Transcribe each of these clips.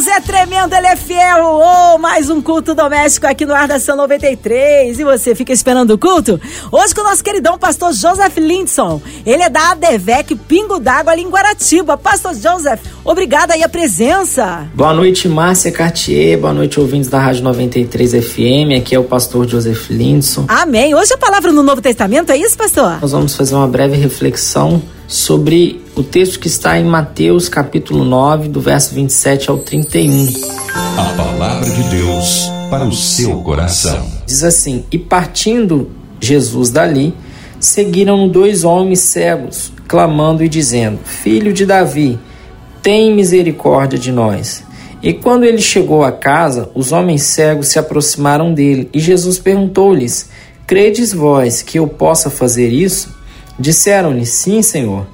Deus é tremendo, Ele é fiel. Oh, mais um culto doméstico aqui no Ar da São 93. E você fica esperando o culto? Hoje com o nosso queridão pastor Joseph Lindson. Ele é da ADVEC Pingo d'Água ali em Guaratiba. Pastor Joseph, obrigada aí a presença. Boa noite, Márcia Cartier. Boa noite, ouvintes da Rádio 93 FM. Aqui é o pastor Joseph Lindson. Amém. Hoje a palavra no Novo Testamento, é isso, pastor? Nós vamos fazer uma breve reflexão sobre o texto que está em Mateus capítulo 9, do verso 27 ao 31. A palavra de Deus para o seu coração. Diz assim: E partindo Jesus dali, seguiram dois homens cegos, clamando e dizendo: Filho de Davi, tem misericórdia de nós. E quando ele chegou à casa, os homens cegos se aproximaram dele, e Jesus perguntou-lhes: Credes vós que eu possa fazer isso? Disseram-lhe: Sim, Senhor.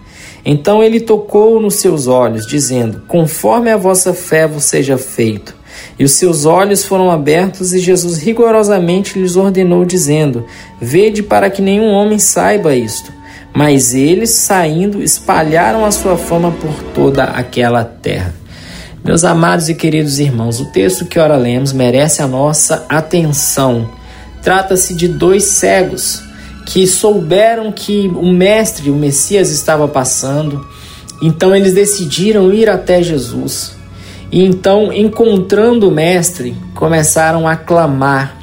Então ele tocou nos seus olhos, dizendo: Conforme a vossa fé vos seja feito. E os seus olhos foram abertos, e Jesus rigorosamente lhes ordenou, dizendo: Vede para que nenhum homem saiba isto. Mas eles, saindo, espalharam a sua fama por toda aquela terra. Meus amados e queridos irmãos, o texto que ora lemos merece a nossa atenção. Trata-se de dois cegos que souberam que o Mestre, o Messias, estava passando, então eles decidiram ir até Jesus. E então, encontrando o Mestre, começaram a clamar,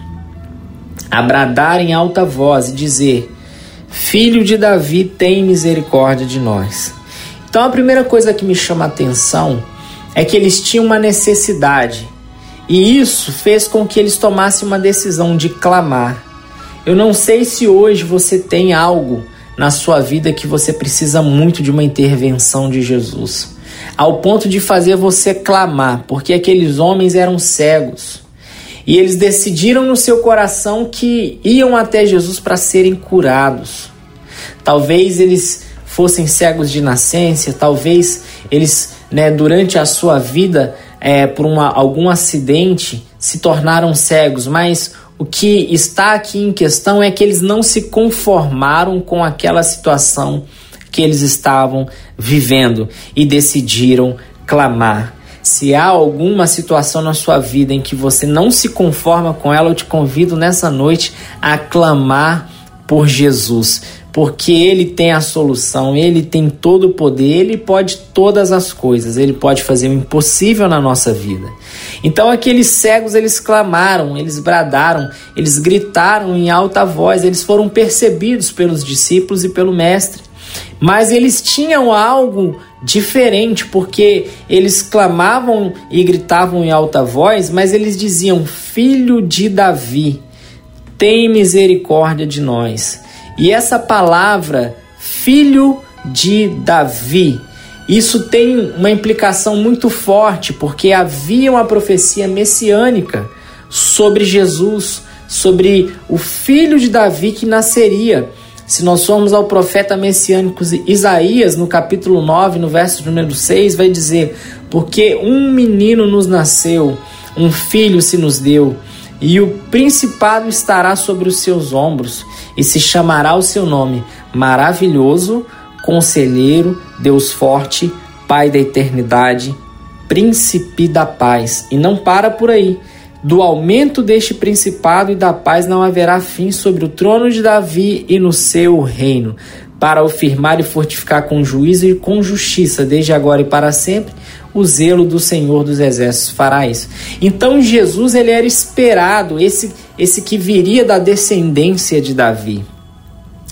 a bradar em alta voz e dizer: Filho de Davi, tem misericórdia de nós. Então, a primeira coisa que me chama a atenção é que eles tinham uma necessidade, e isso fez com que eles tomassem uma decisão de clamar. Eu não sei se hoje você tem algo na sua vida que você precisa muito de uma intervenção de Jesus, ao ponto de fazer você clamar, porque aqueles homens eram cegos. E eles decidiram no seu coração que iam até Jesus para serem curados. Talvez eles fossem cegos de nascença, talvez eles, né, durante a sua vida, é, por uma, algum acidente, se tornaram cegos, mas o que está aqui em questão é que eles não se conformaram com aquela situação que eles estavam vivendo e decidiram clamar. Se há alguma situação na sua vida em que você não se conforma com ela, eu te convido nessa noite a clamar por Jesus, porque ele tem a solução, ele tem todo o poder, ele pode todas as coisas, ele pode fazer o impossível na nossa vida. Então aqueles cegos eles clamaram, eles bradaram, eles gritaram em alta voz, eles foram percebidos pelos discípulos e pelo mestre. Mas eles tinham algo diferente, porque eles clamavam e gritavam em alta voz, mas eles diziam: Filho de Davi, tem misericórdia de nós. E essa palavra, filho de Davi, isso tem uma implicação muito forte, porque havia uma profecia messiânica sobre Jesus, sobre o filho de Davi que nasceria. Se nós formos ao profeta messiânico Isaías, no capítulo 9, no verso número 6, vai dizer: Porque um menino nos nasceu, um filho se nos deu, e o principado estará sobre os seus ombros, e se chamará o seu nome Maravilhoso, Conselheiro, Deus Forte, Pai da Eternidade, Príncipe da Paz. E não para por aí. Do aumento deste principado e da paz não haverá fim sobre o trono de Davi e no seu reino, para o firmar e fortificar com juízo e com justiça, desde agora e para sempre. O zelo do Senhor dos Exércitos fará isso. Então Jesus ele era esperado, esse esse que viria da descendência de Davi.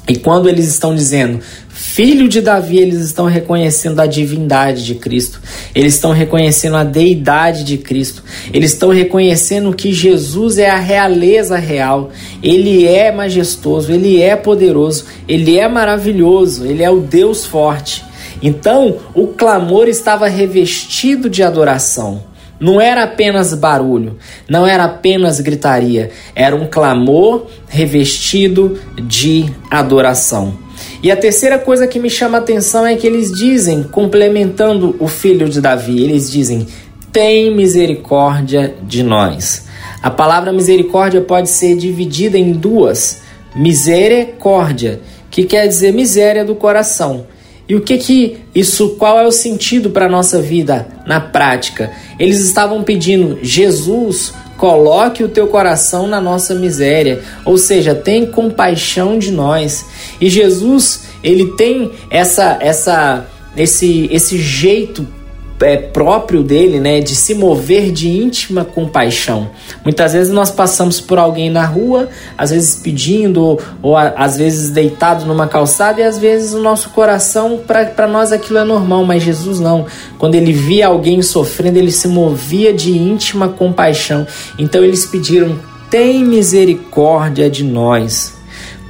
E quando eles estão dizendo filho de Davi, eles estão reconhecendo a divindade de Cristo, eles estão reconhecendo a deidade de Cristo, eles estão reconhecendo que Jesus é a realeza real, ele é majestoso, ele é poderoso, ele é maravilhoso, ele é o Deus forte. Então, o clamor estava revestido de adoração. Não era apenas barulho, não era apenas gritaria, era um clamor revestido de adoração. E a terceira coisa que me chama a atenção é que eles dizem, complementando o filho de Davi, eles dizem: tem misericórdia de nós. A palavra misericórdia pode ser dividida em duas: misericórdia, que quer dizer miséria do coração. E o que que isso, qual é o sentido para a nossa vida na prática? Eles estavam pedindo, Jesus, coloque o teu coração na nossa miséria, ou seja, tem compaixão de nós. E Jesus, ele tem essa essa esse esse jeito é, próprio dele, né, de se mover de íntima compaixão. Muitas vezes nós passamos por alguém na rua, às vezes pedindo, ou, ou às vezes deitado numa calçada, e às vezes o nosso coração, para nós aquilo é normal, mas Jesus não. Quando ele via alguém sofrendo, ele se movia de íntima compaixão. Então eles pediram: tem misericórdia de nós.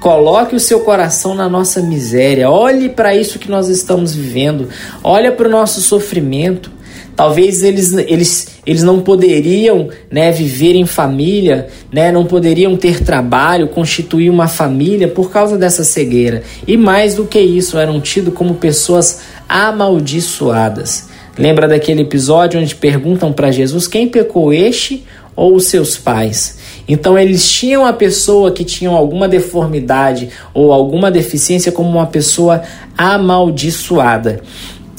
Coloque o seu coração na nossa miséria. Olhe para isso que nós estamos vivendo. Olha para o nosso sofrimento. Talvez eles, eles, eles não poderiam né, viver em família, né, não poderiam ter trabalho, constituir uma família por causa dessa cegueira. E mais do que isso, eram tidos como pessoas amaldiçoadas. Lembra daquele episódio onde perguntam para Jesus quem pecou este ou os seus pais? Então eles tinham a pessoa que tinha alguma deformidade ou alguma deficiência como uma pessoa amaldiçoada.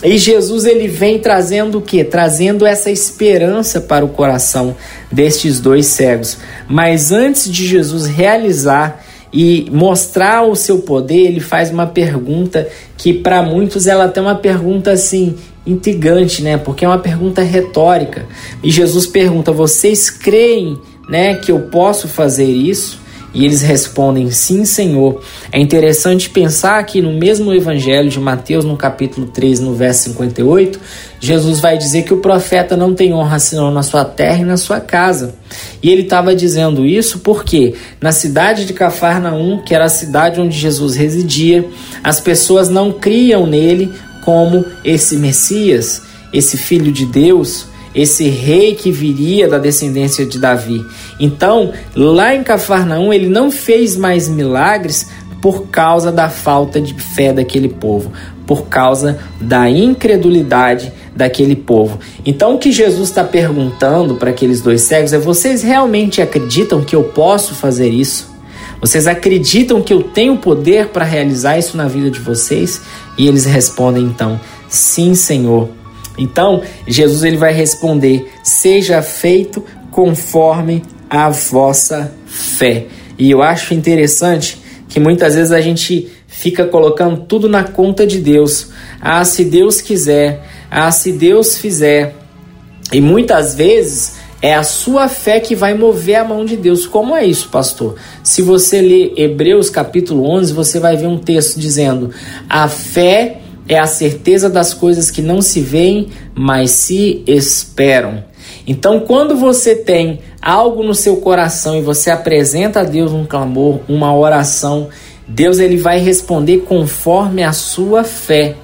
E Jesus ele vem trazendo o que? Trazendo essa esperança para o coração destes dois cegos. Mas antes de Jesus realizar e mostrar o seu poder, ele faz uma pergunta que para muitos ela tem uma pergunta assim intrigante, né? Porque é uma pergunta retórica. E Jesus pergunta: "Vocês creem né, que eu posso fazer isso? E eles respondem: Sim, Senhor. É interessante pensar que no mesmo evangelho de Mateus, no capítulo 3, no verso 58, Jesus vai dizer que o profeta não tem honra senão na sua terra e na sua casa. E ele estava dizendo isso porque na cidade de Cafarnaum, que era a cidade onde Jesus residia, as pessoas não criam nele como esse Messias, esse filho de Deus, esse rei que viria da descendência de Davi. Então, lá em Cafarnaum, ele não fez mais milagres por causa da falta de fé daquele povo, por causa da incredulidade daquele povo. Então, o que Jesus está perguntando para aqueles dois cegos é: vocês realmente acreditam que eu posso fazer isso? Vocês acreditam que eu tenho poder para realizar isso na vida de vocês? E eles respondem então: Sim, Senhor. Então, Jesus ele vai responder: "Seja feito conforme a vossa fé". E eu acho interessante que muitas vezes a gente fica colocando tudo na conta de Deus. Ah, se Deus quiser, ah, se Deus fizer. E muitas vezes é a sua fé que vai mover a mão de Deus. Como é isso, pastor? Se você ler Hebreus capítulo 11, você vai ver um texto dizendo: "A fé é a certeza das coisas que não se veem, mas se esperam. Então, quando você tem algo no seu coração e você apresenta a Deus um clamor, uma oração, Deus ele vai responder conforme a sua fé.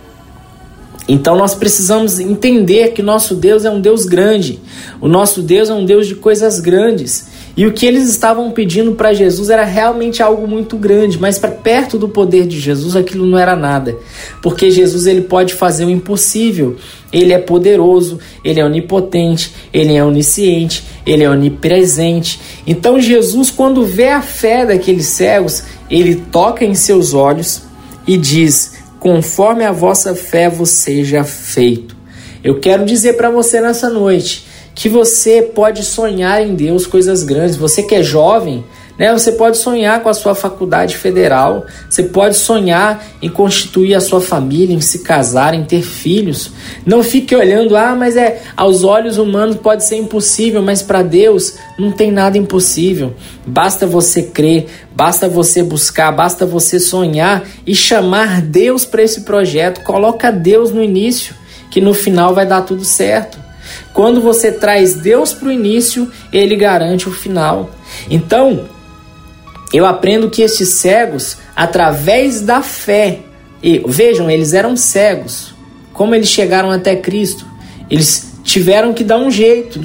Então nós precisamos entender que nosso Deus é um Deus grande. O nosso Deus é um Deus de coisas grandes. E o que eles estavam pedindo para Jesus era realmente algo muito grande, mas para perto do poder de Jesus aquilo não era nada. Porque Jesus ele pode fazer o impossível. Ele é poderoso, ele é onipotente, ele é onisciente, ele é onipresente. Então Jesus, quando vê a fé daqueles cegos, ele toca em seus olhos e diz: "Conforme a vossa fé vos seja feito". Eu quero dizer para você nessa noite, que você pode sonhar em Deus coisas grandes. Você que é jovem, né? Você pode sonhar com a sua faculdade federal, você pode sonhar em constituir a sua família, em se casar, em ter filhos. Não fique olhando, ah, mas é aos olhos humanos pode ser impossível, mas para Deus não tem nada impossível. Basta você crer, basta você buscar, basta você sonhar e chamar Deus para esse projeto. Coloca Deus no início, que no final vai dar tudo certo. Quando você traz Deus para o início, ele garante o final. Então, eu aprendo que esses cegos, através da fé, e, vejam, eles eram cegos. Como eles chegaram até Cristo? Eles tiveram que dar um jeito.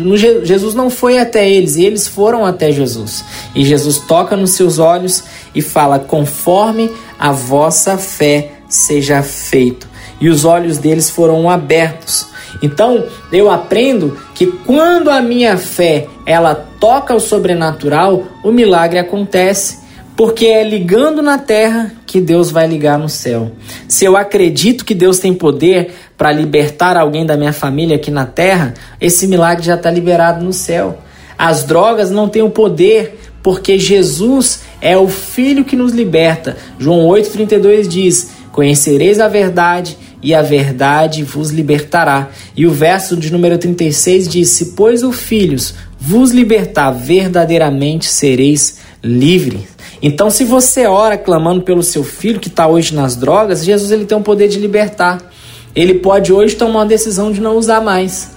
Jesus não foi até eles, eles foram até Jesus. E Jesus toca nos seus olhos e fala: conforme a vossa fé seja feito. E os olhos deles foram abertos Então, eu aprendo que quando a minha fé ela toca o sobrenatural, o milagre acontece, porque é ligando na terra que Deus vai ligar no céu. Se eu acredito que Deus tem poder para libertar alguém da minha família aqui na terra, esse milagre já está liberado no céu. As drogas não têm o poder, porque Jesus é o Filho que nos liberta. João 8,32 diz: Conhecereis a verdade e a verdade vos libertará. E o verso de número 36 diz: Se, pois, o Filhos vos libertar, verdadeiramente sereis livres. Então, se você ora clamando pelo seu filho que está hoje nas drogas, Jesus ele tem o poder de libertar. Ele pode hoje tomar uma decisão de não usar mais.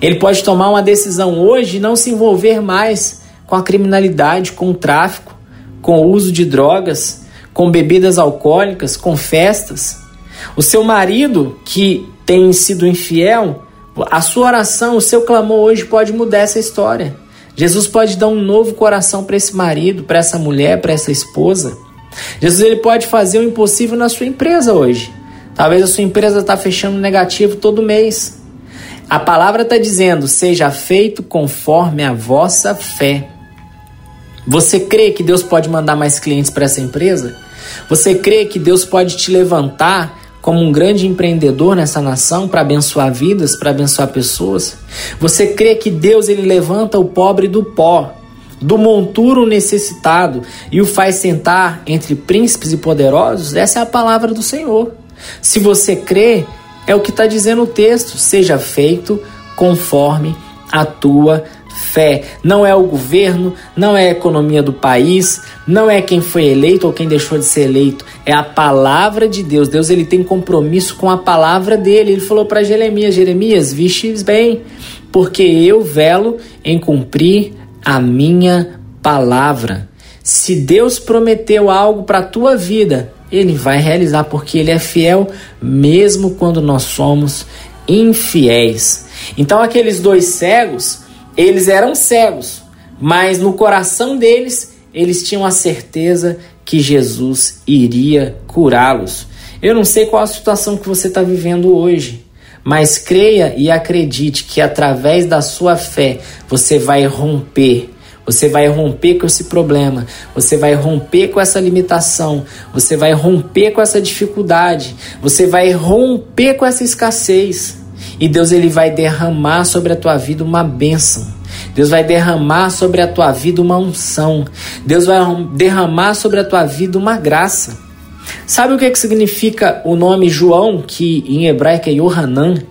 Ele pode tomar uma decisão hoje de não se envolver mais com a criminalidade, com o tráfico, com o uso de drogas, com bebidas alcoólicas, com festas. O seu marido que tem sido infiel, a sua oração, o seu clamor hoje pode mudar essa história. Jesus pode dar um novo coração para esse marido, para essa mulher, para essa esposa. Jesus ele pode fazer o impossível na sua empresa hoje. Talvez a sua empresa está fechando negativo todo mês. A palavra está dizendo: seja feito conforme a vossa fé. Você crê que Deus pode mandar mais clientes para essa empresa? Você crê que Deus pode te levantar como um grande empreendedor nessa nação para abençoar vidas, para abençoar pessoas? Você crê que Deus ele levanta o pobre do pó, do monturo necessitado e o faz sentar entre príncipes e poderosos? Essa é a palavra do Senhor. Se você crê, é o que está dizendo o texto: seja feito conforme a tua fé. Não é o governo, não é a economia do país, não é quem foi eleito ou quem deixou de ser eleito. É a palavra de Deus. Deus ele tem compromisso com a palavra dele. Ele falou para Jeremias: Jeremias, vistes bem, porque eu velo em cumprir a minha palavra. Se Deus prometeu algo para a tua vida, ele vai realizar, porque ele é fiel mesmo quando nós somos infiéis. Então, aqueles dois cegos, eles eram cegos, mas no coração deles, eles tinham a certeza que Jesus iria curá-los. Eu não sei qual a situação que você está vivendo hoje, mas creia e acredite que através da sua fé você vai romper você vai romper com esse problema, você vai romper com essa limitação, você vai romper com essa dificuldade, você vai romper com essa escassez. E Deus ele vai derramar sobre a tua vida uma bênção. Deus vai derramar sobre a tua vida uma unção. Deus vai derramar sobre a tua vida uma graça. Sabe o que, é que significa o nome João, que em hebraico é Yohanan?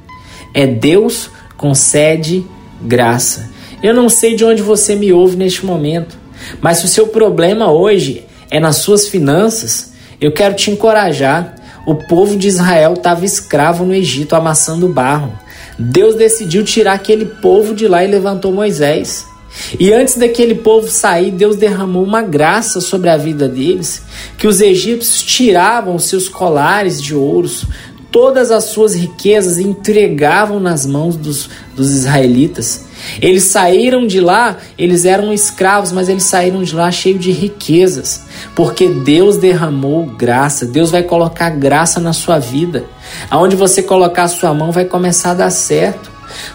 É Deus concede graça. Eu não sei de onde você me ouve neste momento, mas se o seu problema hoje é nas suas finanças, eu quero te encorajar. O povo de Israel estava escravo no Egito, amassando barro. Deus decidiu tirar aquele povo de lá e levantou Moisés. E antes daquele povo sair, Deus derramou uma graça sobre a vida deles, que os egípcios tiravam seus colares de ouros, todas as suas riquezas e entregavam nas mãos dos, dos israelitas. Eles saíram de lá, eles eram escravos, mas eles saíram de lá cheios de riquezas, porque Deus derramou graça. Deus vai colocar graça na sua vida. Aonde você colocar a sua mão vai começar a dar certo.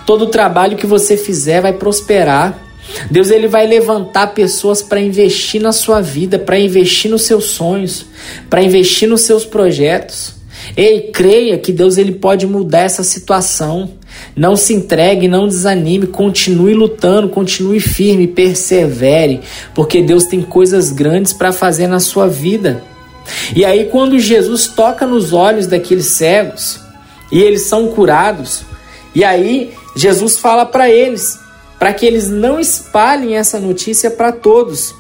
Todo trabalho que você fizer vai prosperar. Deus ele vai levantar pessoas para investir na sua vida, para investir nos seus sonhos, para investir nos seus projetos. Ei, creia que Deus ele pode mudar essa situação. Não se entregue, não desanime, continue lutando, continue firme, persevere, porque Deus tem coisas grandes para fazer na sua vida. E aí, quando Jesus toca nos olhos daqueles cegos e eles são curados, e aí Jesus fala para eles, para que eles não espalhem essa notícia para todos.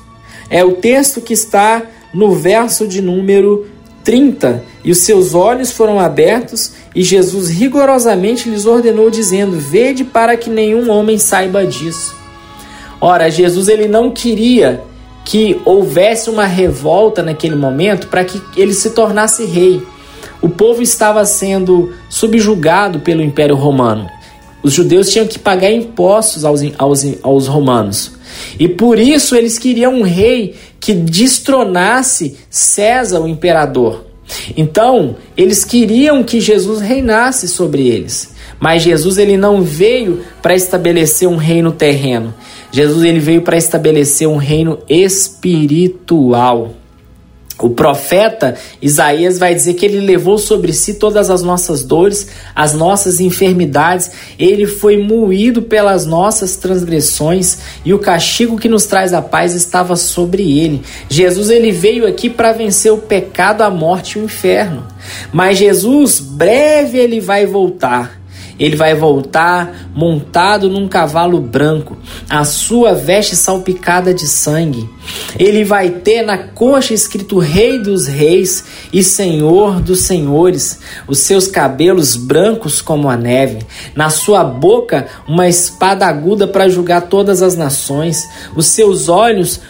É o texto que está no verso de número 30, e os seus olhos foram abertos, e Jesus rigorosamente lhes ordenou, dizendo: Vede para que nenhum homem saiba disso. Ora, Jesus ele não queria que houvesse uma revolta naquele momento para que ele se tornasse rei. O povo estava sendo subjugado pelo Império Romano. Os judeus tinham que pagar impostos aos, aos, aos romanos. E por isso eles queriam um rei que destronasse César, o imperador. Então, eles queriam que Jesus reinasse sobre eles. Mas Jesus ele não veio para estabelecer um reino terreno. Jesus ele veio para estabelecer um reino espiritual. O profeta Isaías vai dizer que ele levou sobre si todas as nossas dores, as nossas enfermidades, ele foi moído pelas nossas transgressões e o castigo que nos traz a paz estava sobre ele. Jesus ele veio aqui para vencer o pecado, a morte e o inferno. Mas Jesus breve ele vai voltar. Ele vai voltar montado num cavalo branco, a sua veste salpicada de sangue. Ele vai ter na coxa escrito Rei dos Reis e Senhor dos Senhores, os seus cabelos brancos como a neve, na sua boca uma espada aguda para julgar todas as nações, os seus olhos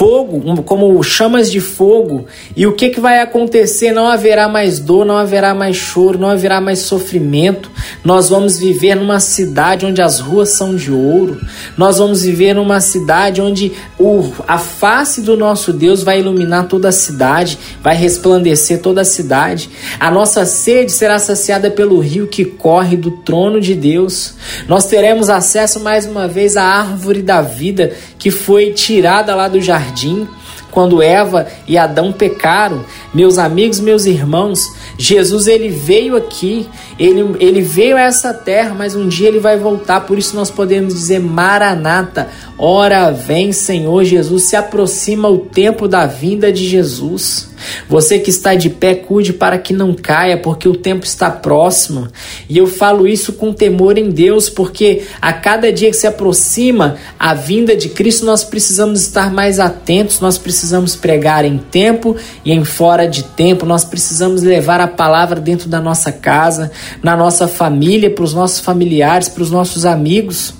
fogo, como chamas de fogo. E o que, que vai acontecer? Não haverá mais dor, não haverá mais choro, não haverá mais sofrimento. Nós vamos viver numa cidade onde as ruas são de ouro. Nós vamos viver numa cidade onde o, a face do nosso Deus vai iluminar toda a cidade, vai resplandecer toda a cidade. A nossa sede será saciada pelo rio que corre do trono de Deus. Nós teremos acesso mais uma vez à árvore da vida que foi tirada lá do jardim jardim quando Eva e Adão pecaram. Meus amigos, meus irmãos, Jesus ele veio aqui, ele, ele veio a essa terra, mas um dia ele vai voltar, por isso nós podemos dizer Maranata, ora vem Senhor Jesus, se aproxima o tempo da vinda de Jesus. Você que está de pé, cuide para que não caia, porque o tempo está próximo. E eu falo isso com temor em Deus, porque a cada dia que se aproxima a vinda de Cristo, nós precisamos estar mais atentos, nós precisamos pregar em tempo e em fora de tempo, nós precisamos levar a palavra dentro da nossa casa, na nossa família, para os nossos familiares, para os nossos amigos.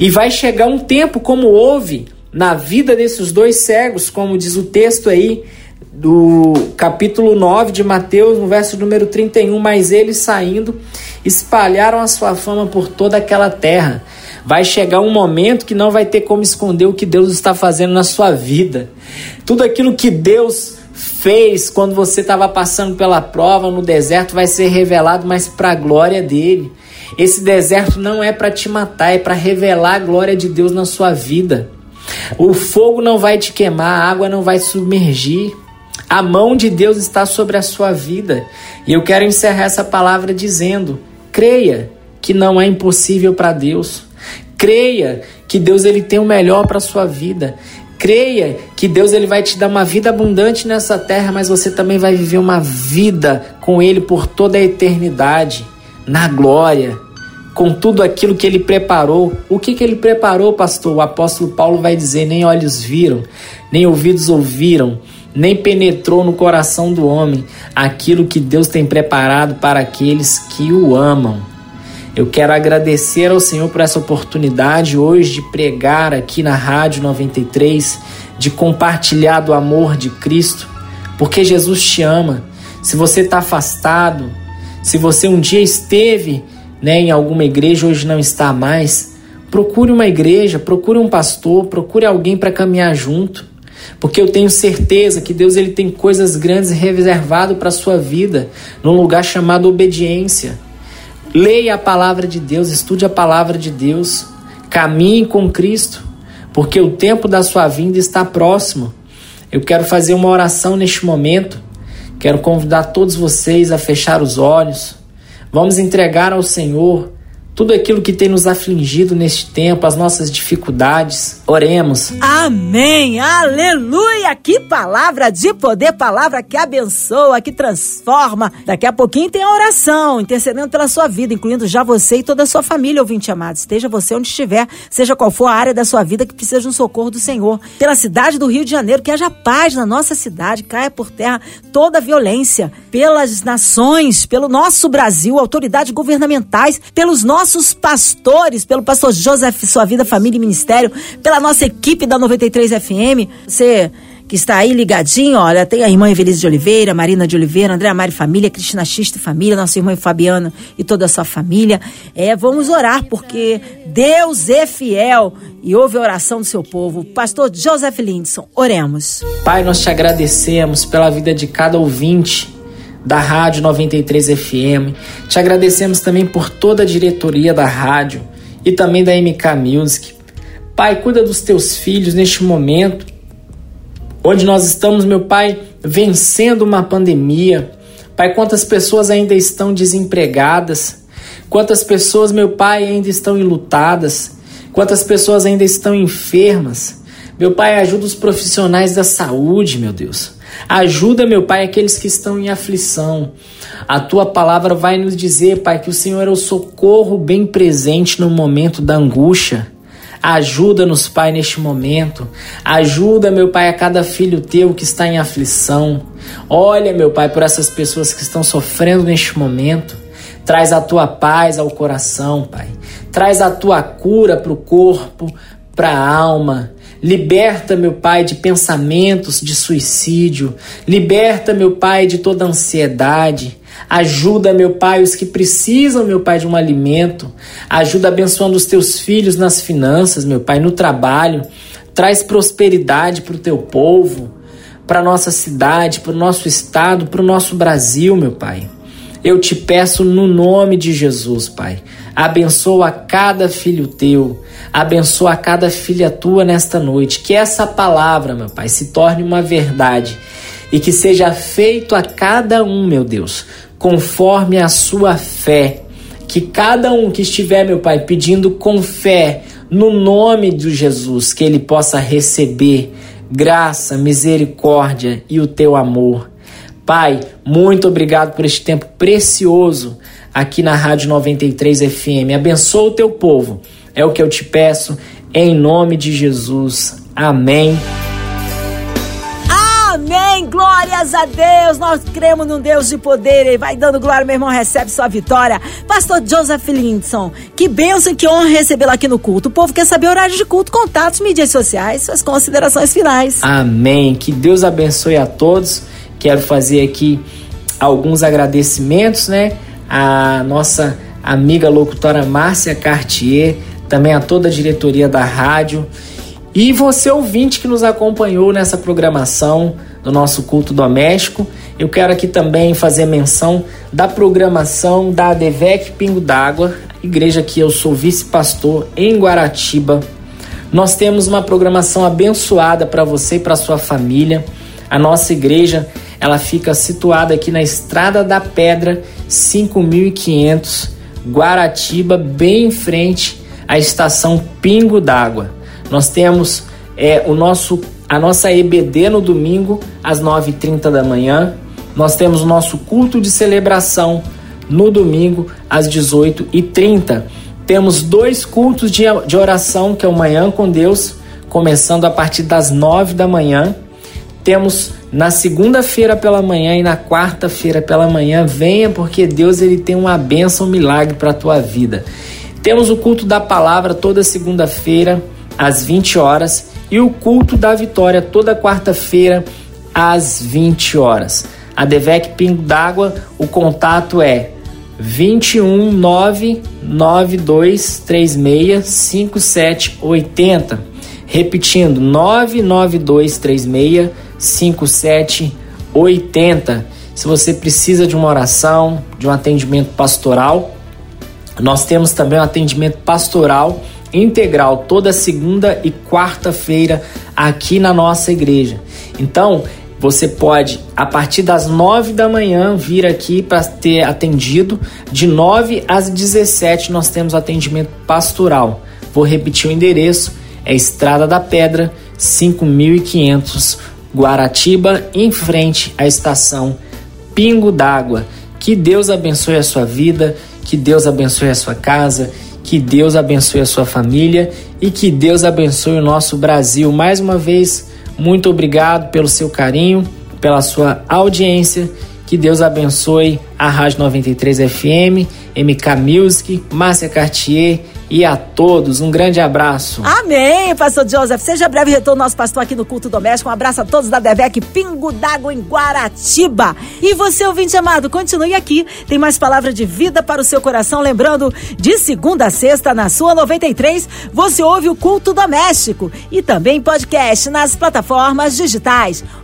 E vai chegar um tempo, como houve na vida desses dois cegos, como diz o texto aí, do capítulo 9 de Mateus, no verso número 31, mas eles saindo espalharam a sua fama por toda aquela terra. Vai chegar um momento que não vai ter como esconder o que Deus está fazendo na sua vida. Tudo aquilo que Deus fez quando você estava passando pela prova no deserto vai ser revelado, mas para a glória dele. Esse deserto não é para te matar, é para revelar a glória de Deus na sua vida. O fogo não vai te queimar, a água não vai submergir. A mão de Deus está sobre a sua vida. E eu quero encerrar essa palavra dizendo: creia que não é impossível para Deus. Creia que Deus ele tem o melhor para a sua vida. Creia que Deus ele vai te dar uma vida abundante nessa terra, mas você também vai viver uma vida com ele por toda a eternidade, na glória, com tudo aquilo que ele preparou. O que, que ele preparou, pastor? O apóstolo Paulo vai dizer: nem olhos viram, nem ouvidos ouviram, nem penetrou no coração do homem aquilo que Deus tem preparado para aqueles que o amam. Eu quero agradecer ao Senhor por essa oportunidade hoje de pregar aqui na Rádio 93, de compartilhar do amor de Cristo, porque Jesus te ama. Se você está afastado, se você um dia esteve né, em alguma igreja, hoje não está mais, procure uma igreja, procure um pastor, procure alguém para caminhar junto porque eu tenho certeza que Deus ele tem coisas grandes reservado para a sua vida, num lugar chamado obediência. Leia a palavra de Deus, estude a palavra de Deus, caminhe com Cristo, porque o tempo da sua vinda está próximo. Eu quero fazer uma oração neste momento. Quero convidar todos vocês a fechar os olhos. Vamos entregar ao Senhor tudo aquilo que tem nos afligido neste tempo, as nossas dificuldades. Oremos. Amém. Aleluia. Que palavra de poder, palavra que abençoa, que transforma. Daqui a pouquinho tem a oração, intercedendo pela sua vida, incluindo já você e toda a sua família, ouvinte amado. Esteja você onde estiver, seja qual for a área da sua vida que precisa de um socorro do Senhor. Pela cidade do Rio de Janeiro, que haja paz na nossa cidade, caia por terra toda a violência. Pelas nações, pelo nosso Brasil, autoridades governamentais, pelos nossos nossos pastores, pelo pastor Joseph, Sua Vida, Família e Ministério, pela nossa equipe da 93 FM. Você que está aí ligadinho, olha, tem a irmã Evelise de Oliveira, Marina de Oliveira, André Mari Família, Cristina Xista Família, nossa irmã Fabiana e toda a sua família. É, vamos orar, porque Deus é fiel e ouve a oração do seu povo. Pastor Joseph Lindson, oremos. Pai, nós te agradecemos pela vida de cada ouvinte da Rádio 93 FM. Te agradecemos também por toda a diretoria da rádio e também da MK Music. Pai, cuida dos teus filhos neste momento, onde nós estamos, meu Pai, vencendo uma pandemia. Pai, quantas pessoas ainda estão desempregadas, quantas pessoas, meu Pai, ainda estão enlutadas, quantas pessoas ainda estão enfermas. Meu Pai, ajuda os profissionais da saúde, meu Deus. Ajuda, meu Pai, aqueles que estão em aflição. A tua palavra vai nos dizer, Pai, que o Senhor é o socorro bem presente no momento da angústia. Ajuda-nos, Pai, neste momento. Ajuda, meu Pai, a cada filho teu que está em aflição. Olha, meu Pai, por essas pessoas que estão sofrendo neste momento. Traz a tua paz ao coração, Pai. Traz a tua cura para o corpo, para a alma. Liberta, meu Pai, de pensamentos de suicídio. Liberta, meu Pai, de toda ansiedade. Ajuda, meu Pai, os que precisam, meu Pai, de um alimento. Ajuda abençoando os teus filhos nas finanças, meu Pai, no trabalho. Traz prosperidade para o teu povo, para nossa cidade, para o nosso estado, para o nosso Brasil, meu Pai. Eu te peço no nome de Jesus, Pai. Abençoa cada filho teu, abençoa cada filha tua nesta noite. Que essa palavra, meu Pai, se torne uma verdade e que seja feito a cada um, meu Deus, conforme a sua fé. Que cada um que estiver, meu Pai, pedindo com fé no nome de Jesus, que ele possa receber graça, misericórdia e o teu amor. Pai, muito obrigado por este tempo precioso aqui na Rádio 93 FM. Abençoa o teu povo. É o que eu te peço em nome de Jesus. Amém. Amém, glórias a Deus. Nós cremos num Deus de poder. E vai dando glória, meu irmão, recebe sua vitória. Pastor Joseph Lindson, que bênção, que honra recebê-lo aqui no culto. O povo quer saber horário de culto, contatos, mídias sociais, suas considerações finais. Amém. Que Deus abençoe a todos. Quero fazer aqui alguns agradecimentos, né? A nossa amiga locutora Márcia Cartier, também a toda a diretoria da rádio e você ouvinte que nos acompanhou nessa programação do nosso culto doméstico. Eu quero aqui também fazer menção da programação da ADVEC Pingo d'Água, igreja que eu sou vice-pastor em Guaratiba. Nós temos uma programação abençoada para você e para sua família. A nossa igreja ela fica situada aqui na Estrada da Pedra, 5500, Guaratiba, bem em frente à estação Pingo d'Água. Nós temos é, o nosso, a nossa EBD no domingo, às 9h30 da manhã. Nós temos o nosso culto de celebração no domingo, às 18h30. Temos dois cultos de, de oração, que é o Manhã com Deus, começando a partir das 9 da manhã. Temos na segunda-feira pela manhã e na quarta-feira pela manhã, venha porque Deus ele tem uma benção, um milagre para a tua vida. Temos o culto da palavra toda segunda-feira às 20 horas e o culto da vitória toda quarta-feira às 20 horas. A Devec Pingo d'Água, o contato é 21 99236 5780. Repetindo, 99236 5780. Se você precisa de uma oração, de um atendimento pastoral, nós temos também um atendimento pastoral integral toda segunda e quarta-feira aqui na nossa igreja. Então, você pode, a partir das 9 da manhã, vir aqui para ter atendido. De 9 às 17 nós temos atendimento pastoral. Vou repetir o endereço: é Estrada da Pedra, 5500 Guaratiba, em frente à estação Pingo d'Água. Que Deus abençoe a sua vida, que Deus abençoe a sua casa, que Deus abençoe a sua família e que Deus abençoe o nosso Brasil. Mais uma vez, muito obrigado pelo seu carinho, pela sua audiência. Que Deus abençoe a Rádio 93 FM, MK Music, Márcia Cartier e a todos. Um grande abraço. Amém, pastor Joseph. Seja breve retorno nosso pastor aqui no Culto Doméstico. Um abraço a todos da Devec Pingo d'Água em Guaratiba. E você, ouvinte amado, continue aqui. Tem mais palavra de vida para o seu coração. Lembrando, de segunda a sexta, na sua 93, você ouve o Culto Doméstico. E também podcast nas plataformas digitais